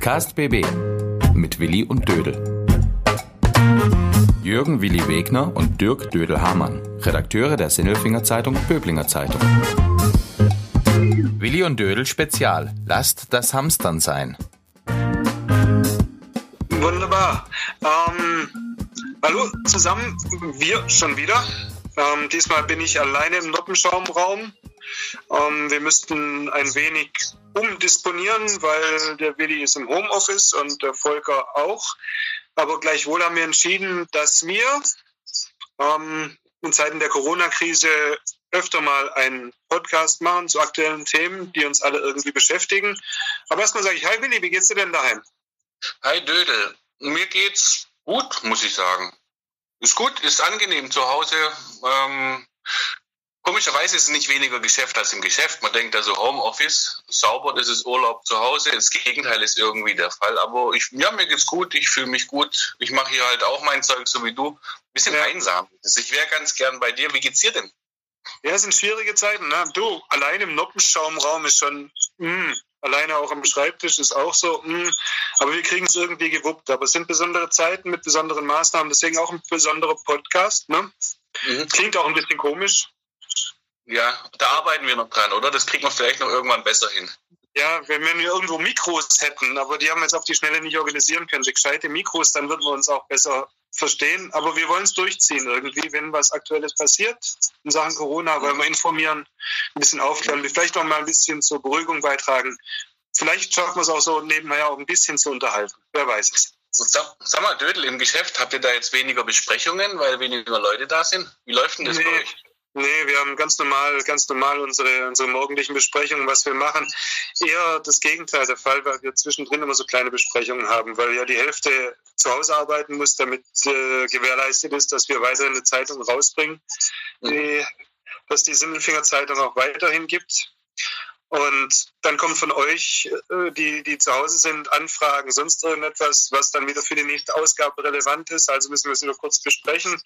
Podcast BB mit Willi und Dödel. Jürgen Willi Wegner und Dirk Dödel-Hamann, Redakteure der Sinnelfinger Zeitung Böblinger Zeitung. Willi und Dödel Spezial. Lasst das Hamstern sein. Wunderbar. Ähm, hallo zusammen, wir schon wieder. Ähm, diesmal bin ich alleine im Noppenschaumraum. Ähm, wir müssten ein wenig umdisponieren, weil der Willi ist im Homeoffice und der Volker auch. Aber gleichwohl haben wir entschieden, dass wir ähm, in Zeiten der Corona-Krise öfter mal einen Podcast machen zu aktuellen Themen, die uns alle irgendwie beschäftigen. Aber erstmal sage ich, hi Willi, wie geht's dir denn daheim? Hi Dödel, mir geht's gut, muss ich sagen. Ist gut, ist angenehm zu Hause. Ähm, Komischerweise ist es nicht weniger Geschäft als im Geschäft. Man denkt also Homeoffice, sauber, das ist Urlaub zu Hause. Das Gegenteil ist irgendwie der Fall. Aber ich, ja, mir geht's gut, ich fühle mich gut. Ich mache hier halt auch mein Zeug, so wie du. Bisschen ja. einsam. Also ich wäre ganz gern bei dir. Wie geht's dir denn? Ja, es sind schwierige Zeiten. Ne? Du, allein im Noppenschaumraum ist schon, mm, alleine auch am Schreibtisch ist auch so, mm, aber wir kriegen es irgendwie gewuppt. Aber es sind besondere Zeiten mit besonderen Maßnahmen, deswegen auch ein besonderer Podcast. Ne? Mhm. Klingt auch ein bisschen komisch, ja, da arbeiten wir noch dran, oder? Das kriegen wir vielleicht noch irgendwann besser hin. Ja, wenn wir irgendwo Mikros hätten, aber die haben wir jetzt auf die Schnelle nicht organisieren können. Die gescheite Mikros, dann würden wir uns auch besser verstehen. Aber wir wollen es durchziehen irgendwie, wenn was Aktuelles passiert in Sachen Corona, wollen wir informieren, ein bisschen aufklären, vielleicht auch mal ein bisschen zur Beruhigung beitragen. Vielleicht schaffen wir es auch so nebenher auch ein bisschen zu unterhalten. Wer weiß es. Sag, sag mal, Dödel, im Geschäft habt ihr da jetzt weniger Besprechungen, weil weniger Leute da sind? Wie läuft denn das nee. bei euch? Nee, wir haben ganz normal, ganz normal unsere, unsere morgendlichen Besprechungen, was wir machen. Eher das Gegenteil der Fall, weil wir zwischendrin immer so kleine Besprechungen haben, weil ja die Hälfte zu Hause arbeiten muss, damit äh, gewährleistet ist, dass wir weiterhin eine Zeitung rausbringen, die, dass die Sindelfinger Zeitung auch weiterhin gibt. Und dann kommen von euch, äh, die, die zu Hause sind, Anfragen, sonst irgendetwas, was dann wieder für die nächste Ausgabe relevant ist. Also müssen wir es wieder kurz besprechen.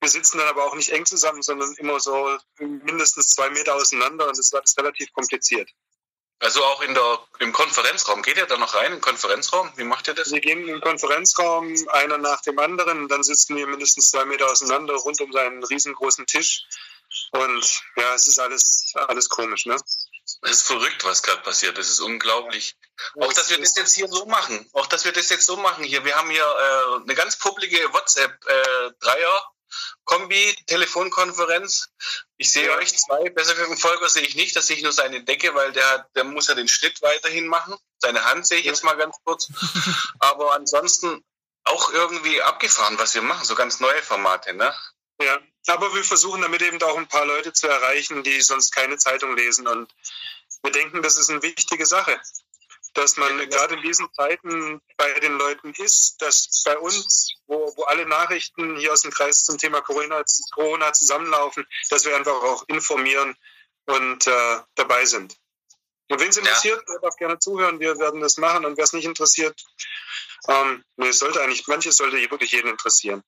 Wir sitzen dann aber auch nicht eng zusammen, sondern immer so mindestens zwei Meter auseinander und das war das relativ kompliziert. Also auch in der, im Konferenzraum. Geht ihr da noch rein im Konferenzraum? Wie macht ihr das? Wir gehen im Konferenzraum, einer nach dem anderen. Dann sitzen wir mindestens zwei Meter auseinander rund um seinen riesengroßen Tisch. Und ja, es ist alles, alles komisch, ne? Es ist verrückt, was gerade passiert. Das ist unglaublich. Auch, dass wir das jetzt hier so machen. Auch, dass wir das jetzt so machen hier. Wir haben hier äh, eine ganz publike WhatsApp-Dreier. Äh, Kombi, Telefonkonferenz. Ich sehe euch zwei. Besser gesagt, Volker sehe ich nicht. Da sehe ich nur seine Decke, weil der, der muss ja den Schnitt weiterhin machen. Seine Hand sehe ich jetzt mal ganz kurz. Aber ansonsten auch irgendwie abgefahren, was wir machen. So ganz neue Formate, ne? Ja, aber wir versuchen damit eben auch ein paar Leute zu erreichen, die sonst keine Zeitung lesen. Und wir denken, das ist eine wichtige Sache, dass man gerade in diesen Zeiten bei den Leuten ist, dass bei uns, wo, wo alle Nachrichten hier aus dem Kreis zum Thema Corona, Corona zusammenlaufen, dass wir einfach auch informieren und äh, dabei sind. Und wen es interessiert, ja. darf gerne zuhören. Wir werden das machen. Und wer es nicht interessiert, ähm, nee, sollte eigentlich, manches sollte wirklich jeden interessieren.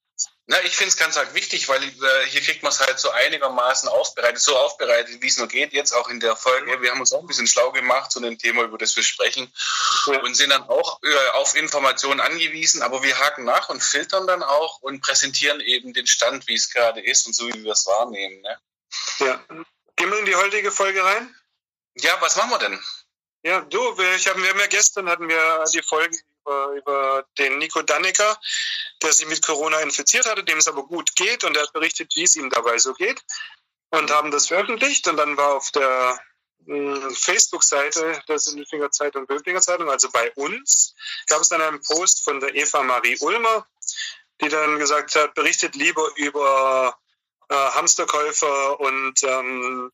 Na, ich finde es ganz arg wichtig, weil äh, hier kriegt man es halt so einigermaßen aufbereitet, so aufbereitet, wie es nur geht, jetzt auch in der Folge. Wir haben uns auch ein bisschen schlau gemacht zu dem Thema, über das wir sprechen ja. und sind dann auch äh, auf Informationen angewiesen, aber wir haken nach und filtern dann auch und präsentieren eben den Stand, wie es gerade ist und so, wie wir es wahrnehmen. Ne? Ja. Gehen wir in die heutige Folge rein? Ja, was machen wir denn? Ja, du, ich hab, wir haben ja gestern hatten wir die Folge über, über den Nico Dannecker, der sich mit Corona infiziert hatte, dem es aber gut geht. Und er hat berichtet, wie es ihm dabei so geht. Und haben das veröffentlicht. Und dann war auf der hm, Facebook-Seite der Sindelfinger Zeitung, Böblinger Zeitung, also bei uns, gab es dann einen Post von der Eva Marie Ulmer, die dann gesagt hat, berichtet lieber über äh, Hamsterkäufer und ähm,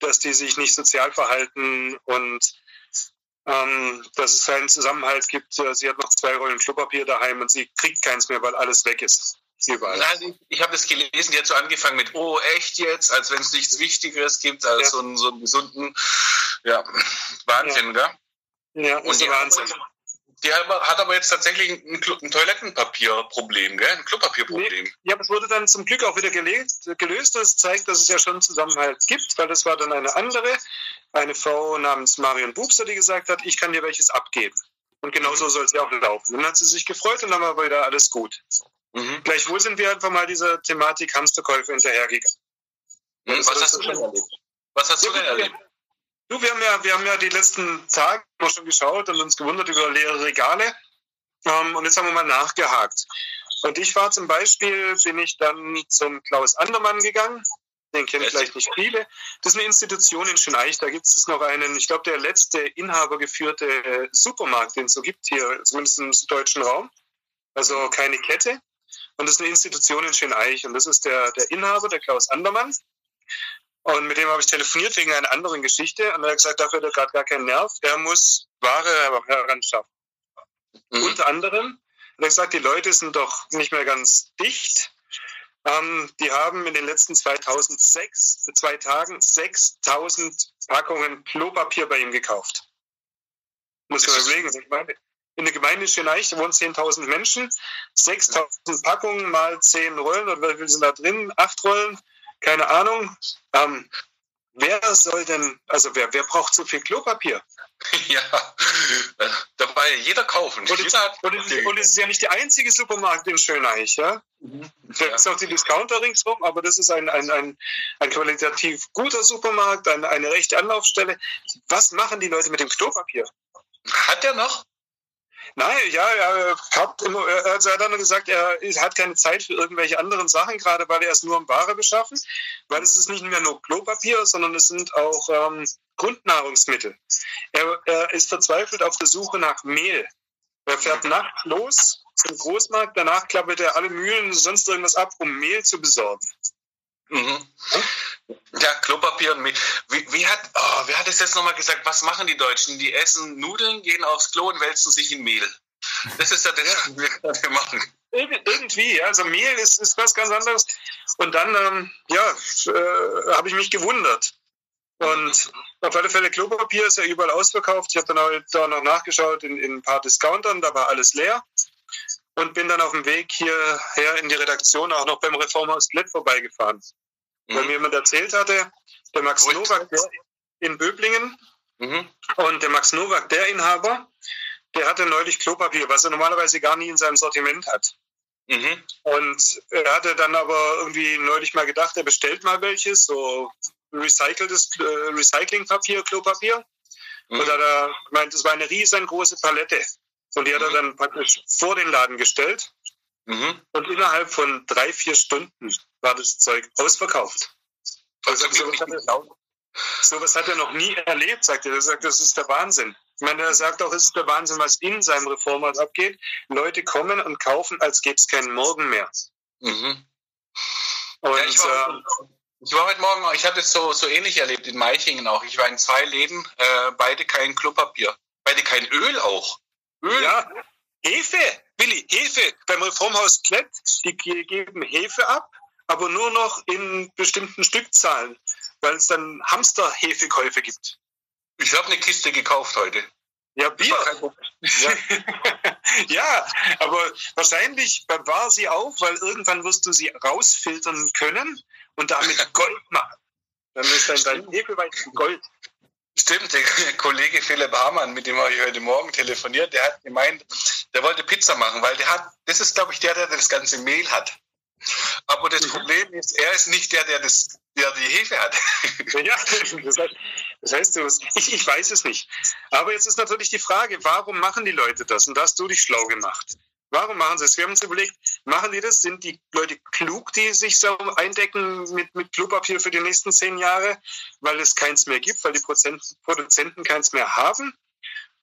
dass die sich nicht sozial verhalten und ähm, dass es keinen Zusammenhalt gibt. Äh, sie hat noch zwei Rollen Klopapier daheim und sie kriegt keins mehr, weil alles weg ist. Überall. Nein, ich habe das gelesen, die hat so angefangen mit, oh, echt jetzt, als wenn es nichts Wichtigeres gibt als ja. so, einen, so einen gesunden, ja, Wahnsinn, ja. gell? Ja, und die Wahnsinn. Die hat aber jetzt tatsächlich ein, ein Toilettenpapierproblem, gell? Ein Klopapierproblem. Nee, ja, aber es wurde dann zum Glück auch wieder gelöst. gelöst. Das zeigt, dass es ja schon Zusammenhalt gibt, weil das war dann eine andere, eine Frau namens Marion Bubser, die gesagt hat, ich kann dir welches abgeben. Und genauso soll es ja auch laufen. Dann hat sie sich gefreut und dann war wieder alles gut. Mhm. Gleichwohl sind wir einfach mal dieser Thematik Hamsterkäufe hinterhergegangen. Mhm. Was, hast du denn erlebt? Was hast du denn erlebt? Du, wir haben ja, wir haben ja die letzten Tage schon geschaut und uns gewundert über leere Regale. Ähm, und jetzt haben wir mal nachgehakt. Und ich war zum Beispiel, bin ich dann zum Klaus Andermann gegangen. Den kennen vielleicht nicht viele. Das ist eine Institution in Schöneich. Da gibt es noch einen, ich glaube, der letzte inhabergeführte Supermarkt, den es so gibt hier, zumindest im deutschen Raum. Also keine Kette. Und das ist eine Institution in Schöneich. Und das ist der, der Inhaber, der Klaus Andermann. Und mit dem habe ich telefoniert wegen einer anderen Geschichte. Und er hat gesagt, dafür hat er gerade gar keinen Nerv. Er muss Ware heranschaffen. Mhm. Unter anderem hat er gesagt, die Leute sind doch nicht mehr ganz dicht. Ähm, die haben in den letzten 2006, zwei Tagen 6000 Packungen Klopapier bei ihm gekauft. Muss man überlegen. in der Gemeinde Schöneich wohnen 10.000 Menschen, 6000 Packungen mal 10 Rollen, oder wie viel sind da drin? 8 Rollen, keine Ahnung. Ähm, wer soll denn, also wer, wer braucht so viel Klopapier? Ja, da war ja jeder kaufen. Und, jeder hat und, es, und, es, ist ja nicht der einzige Supermarkt in Schöneich, ja. Mhm. Da ja. ist auch die Discounter ringsrum, aber das ist ein, ein, ein, ein qualitativ guter Supermarkt, eine, eine rechte Anlaufstelle. Was machen die Leute mit dem Klopapier? Hat er noch? Nein, ja, er hat, immer, er hat dann gesagt, er hat keine Zeit für irgendwelche anderen Sachen, gerade weil er es nur um Ware beschaffen, weil es ist nicht mehr nur Klopapier, sondern es sind auch ähm, Grundnahrungsmittel. Er, er ist verzweifelt auf der Suche nach Mehl. Er fährt nachts los zum Großmarkt, danach klappert er alle Mühlen und sonst irgendwas ab, um Mehl zu besorgen. Mhm. Ja, Klopapier und Mehl. Wie, wie hat, oh, wer hat es jetzt nochmal gesagt? Was machen die Deutschen? Die essen Nudeln, gehen aufs Klo und wälzen sich in Mehl. Das ist ja das, was wir gerade machen. Irgendwie, also Mehl ist, ist was ganz anderes. Und dann, ähm, ja, äh, habe ich mich gewundert. Und auf alle Fälle Klopapier ist ja überall ausverkauft. Ich habe dann halt da noch nachgeschaut in, in ein paar Discountern, da war alles leer und bin dann auf dem Weg hierher in die Redaktion auch noch beim Reformhaus Klett vorbeigefahren. Mhm. Weil mir jemand erzählt hatte, der Max Gut. Nowak der in Böblingen mhm. und der Max Nowak, der Inhaber, der hatte neulich Klopapier, was er normalerweise gar nie in seinem Sortiment hat. Mhm. Und er hatte dann aber irgendwie neulich mal gedacht, er bestellt mal welches, so recyceltes äh, Recyclingpapier, Klopapier. Mhm. Und er gemeint, es war eine riesengroße Palette. Und die hat er mhm. dann praktisch vor den Laden gestellt. Mhm. Und innerhalb von drei, vier Stunden war das Zeug ausverkauft. Also sowas, hat er, sowas hat er noch nie erlebt, sagt er. Er sagt, das ist der Wahnsinn. Ich meine, er sagt auch, es ist der Wahnsinn, was in seinem Reformhaus abgeht. Leute kommen und kaufen, als gäbe es keinen Morgen mehr. Mhm. Und, ja, ich, war, äh, ich war heute Morgen, ich hatte es so, so ähnlich erlebt in Meichingen auch. Ich war in zwei Läden, äh, beide kein Klopapier, beide kein Öl auch. Öl. Ja, Hefe, Willi, Hefe. Beim Reformhaus Klett, die geben Hefe ab, aber nur noch in bestimmten Stückzahlen, weil es dann Hamsterhefekäufe gibt. Ich habe eine Kiste gekauft heute. Ja, Bier. Ja. ja, aber wahrscheinlich war sie auf, weil irgendwann wirst du sie rausfiltern können und damit Gold machen. Dann ist dann dein Hefeweizen Gold. Stimmt, der Kollege Philipp Hamann, mit dem habe ich heute Morgen telefoniert, der hat gemeint, der wollte Pizza machen, weil der hat, das ist, glaube ich, der, der das ganze Mehl hat. Aber das mhm. Problem ist, er ist nicht der, der, das, der die Hefe hat. Ja, das heißt, das heißt ich, ich weiß es nicht. Aber jetzt ist natürlich die Frage, warum machen die Leute das? Und da hast du dich schlau gemacht. Warum machen sie es? Wir haben uns überlegt, machen die das? Sind die Leute klug, die sich so eindecken mit, mit Klopapier für die nächsten zehn Jahre, weil es keins mehr gibt, weil die Produzenten keins mehr haben?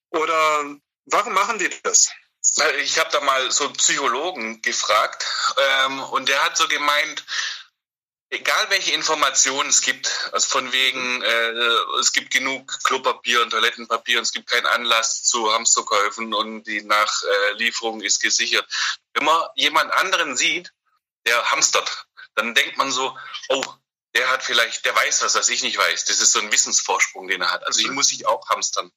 Oder warum machen die das? Ich habe da mal so einen Psychologen gefragt ähm, und der hat so gemeint, egal welche Informationen es gibt, also von wegen, äh, es gibt genug Klopapier und Toilettenpapier und es gibt keinen Anlass zu Hamsterkäufen und die Nachlieferung ist gesichert. Wenn man jemand anderen sieht, der hamstert, dann denkt man so, oh, der hat vielleicht, der weiß was, was ich nicht weiß. Das ist so ein Wissensvorsprung, den er hat. Also ich muss ich auch hamstern.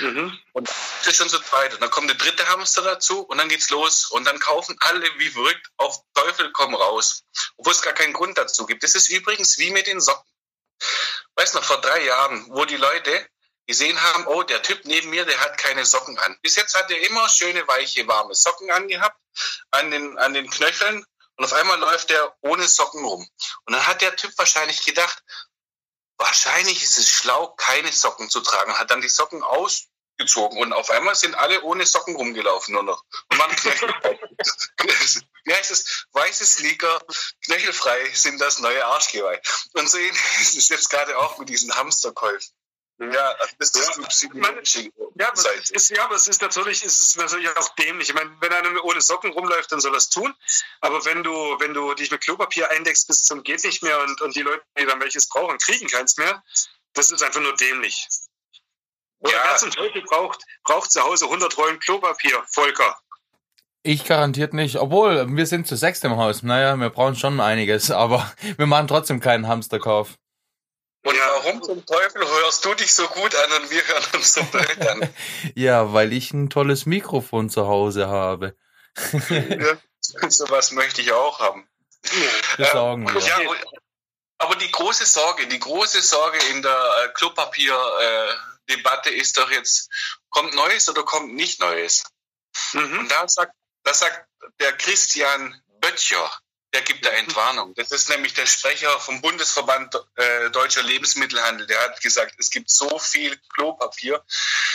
Mhm. Und das schon so zweit. Und dann kommt der dritte Hamster dazu und dann geht's los. Und dann kaufen alle wie verrückt auf Teufel komm raus. Obwohl es gar keinen Grund dazu gibt. Das ist übrigens wie mit den Socken. Weißt du noch, vor drei Jahren, wo die Leute gesehen haben, oh, der Typ neben mir, der hat keine Socken an. Bis jetzt hat er immer schöne, weiche, warme Socken angehabt an den, an den Knöcheln und auf einmal läuft er ohne Socken rum. Und dann hat der Typ wahrscheinlich gedacht, wahrscheinlich ist es schlau, keine Socken zu tragen. Hat dann die Socken ausgezogen und auf einmal sind alle ohne Socken rumgelaufen nur noch. Und man Wie heißt es? Weiße Sneaker, knöchelfrei sind das neue Arschgeweih. Und so ist es jetzt gerade auch mit diesen Hamsterkäufen. Ja, das ist ja. psychologische ja, ist, ja, aber es ist natürlich, es ist natürlich auch dämlich. Ich meine, wenn einer ohne Socken rumläuft, dann soll er es tun. Aber wenn du, wenn du dich mit Klopapier eindeckst bis zum geht nicht mehr und, und die Leute, die dann welches brauchen, kriegen keins mehr, das ist einfach nur dämlich. Oder ja. wer zum Teufel braucht, braucht zu Hause 100 Rollen Klopapier, Volker? Ich garantiert nicht. Obwohl, wir sind zu sechst im Haus. Naja, wir brauchen schon einiges, aber wir machen trotzdem keinen Hamsterkauf. Und ja. warum zum Teufel hörst du dich so gut an und wir hören uns so blöd an? ja, weil ich ein tolles Mikrofon zu Hause habe. ja, so was möchte ich auch haben. Besorgen ähm, ja, aber die große Sorge, die große Sorge in der äh, Klopapier-Debatte äh, ist doch jetzt, kommt Neues oder kommt nicht Neues? Mhm. Und da sagt, da sagt der Christian Böttcher, der gibt da Entwarnung. Das ist nämlich der Sprecher vom Bundesverband äh, Deutscher Lebensmittelhandel. Der hat gesagt, es gibt so viel Klopapier.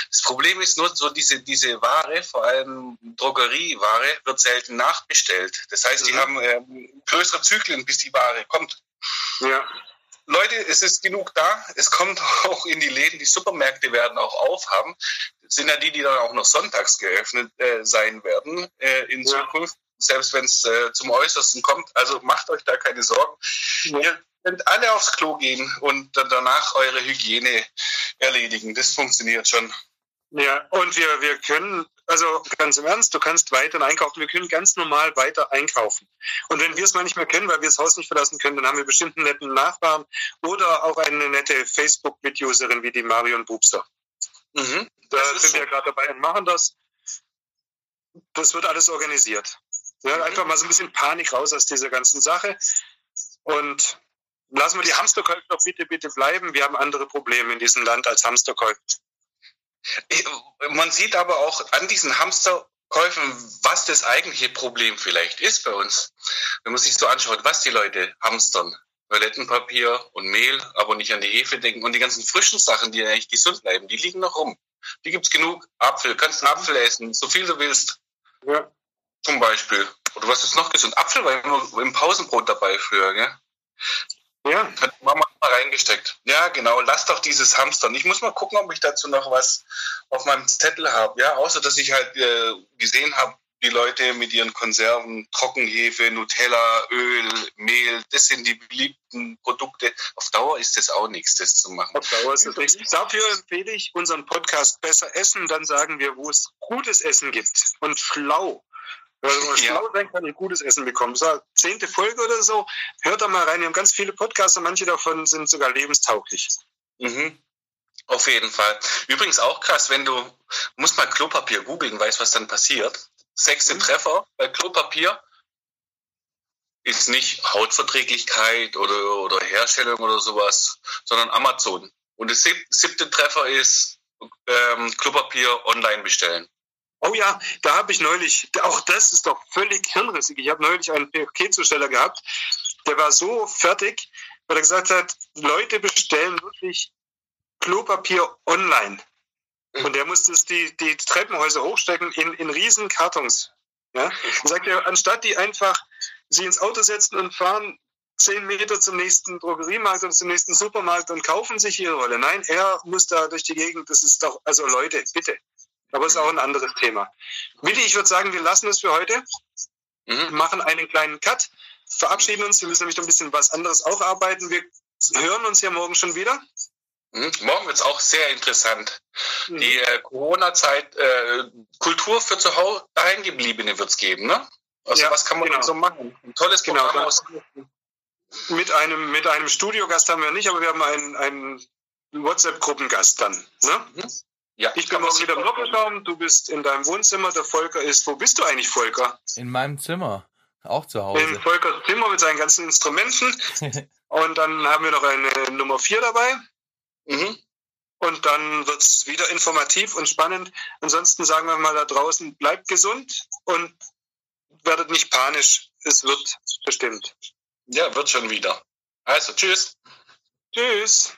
Das Problem ist nur so diese, diese Ware, vor allem Drogerieware, wird selten nachbestellt. Das heißt, die mhm. haben äh, größere Zyklen, bis die Ware kommt. Ja. Leute, es ist genug da. Es kommt auch in die Läden. Die Supermärkte werden auch aufhaben. Das sind ja die, die dann auch noch sonntags geöffnet äh, sein werden äh, in ja. Zukunft selbst wenn es äh, zum Äußersten kommt. Also macht euch da keine Sorgen. Ja. Ihr könnt alle aufs Klo gehen und dann danach eure Hygiene erledigen. Das funktioniert schon. Ja, und wir, wir können, also ganz im Ernst, du kannst weiter einkaufen. Wir können ganz normal weiter einkaufen. Und wenn wir es mal nicht mehr kennen, weil wir das Haus nicht verlassen können, dann haben wir bestimmt einen netten Nachbarn oder auch eine nette Facebook-Mituserin wie die Marion Bubster. Mhm, da sind so. wir gerade dabei und machen das. Das wird alles organisiert. Ja, einfach mal so ein bisschen Panik raus aus dieser ganzen Sache. Und lassen wir die Hamsterkäufe doch bitte, bitte bleiben. Wir haben andere Probleme in diesem Land als Hamsterkäufe. Man sieht aber auch an diesen Hamsterkäufen, was das eigentliche Problem vielleicht ist bei uns. Wenn man sich so anschaut, was die Leute hamstern. Toilettenpapier und Mehl, aber nicht an die Hefe denken. Und die ganzen frischen Sachen, die eigentlich gesund bleiben, die liegen noch rum. Die gibt's genug. Apfel, kannst einen Apfel essen, so viel du willst. Ja. Zum Beispiel. Oder was ist noch gesund? Apfel war immer im Pausenbrot dabei früher, gell? Ja. Hat Mama mal reingesteckt. Ja, genau. Lass doch dieses Hamstern. Ich muss mal gucken, ob ich dazu noch was auf meinem Zettel habe. Ja, außer dass ich halt äh, gesehen habe, die Leute mit ihren Konserven, Trockenhefe, Nutella, Öl, Mehl, das sind die beliebten Produkte. Auf Dauer ist das auch nichts, das zu machen. Auf Dauer ist das nichts. Dafür empfehle ich unseren Podcast Besser Essen. Dann sagen wir, wo es gutes Essen gibt und schlau. Weil man ja. schlau sein kann und gutes Essen bekommen. Das war zehnte Folge oder so. Hört da mal rein. Wir haben ganz viele Podcasts und manche davon sind sogar lebenstauglich. Mhm. Auf jeden Fall. Übrigens auch krass, wenn du, musst mal Klopapier googeln, weißt, was dann passiert. Sechste mhm. Treffer bei Klopapier ist nicht Hautverträglichkeit oder, oder Herstellung oder sowas, sondern Amazon. Und das siebte Treffer ist ähm, Klopapier online bestellen. Oh ja, da habe ich neulich, auch das ist doch völlig hirnrissig. Ich habe neulich einen Paketzusteller gehabt, der war so fertig, weil er gesagt hat, Leute bestellen wirklich Klopapier online. Und der musste die, die Treppenhäuser hochstecken in, in riesen Kartons. Ja? Er sagt er, anstatt die einfach sie ins Auto setzen und fahren zehn Meter zum nächsten Drogeriemarkt und zum nächsten Supermarkt und kaufen sich ihre Rolle. Nein, er muss da durch die Gegend. Das ist doch, also Leute, bitte. Aber es ist auch ein anderes Thema. Willi, ich würde sagen, wir lassen es für heute. Mhm. Machen einen kleinen Cut, verabschieden uns. Wir müssen nämlich noch ein bisschen was anderes auch arbeiten. Wir hören uns ja morgen schon wieder. Mhm. Morgen wird es auch sehr interessant. Mhm. Die äh, Corona-Zeit, äh, Kultur für zu Hause daheimgebliebene wird es geben, ne? Also ja, was kann man genau. so machen? Ein tolles genau. Programm aus mit einem, mit einem Studiogast haben wir nicht, aber wir haben einen, einen WhatsApp-Gruppengast dann. Ne? Mhm. Ja, ich bin morgen wieder im Doppelraum, du bist in deinem Wohnzimmer, der Volker ist, wo bist du eigentlich, Volker? In meinem Zimmer, auch zu Hause. In Volkers Zimmer mit seinen ganzen Instrumenten. Und dann haben wir noch eine Nummer 4 dabei. Mhm. und dann wird es wieder informativ und spannend. Ansonsten sagen wir mal da draußen, bleibt gesund und werdet nicht panisch. Es wird bestimmt. Ja, wird schon wieder. Also, tschüss. Tschüss.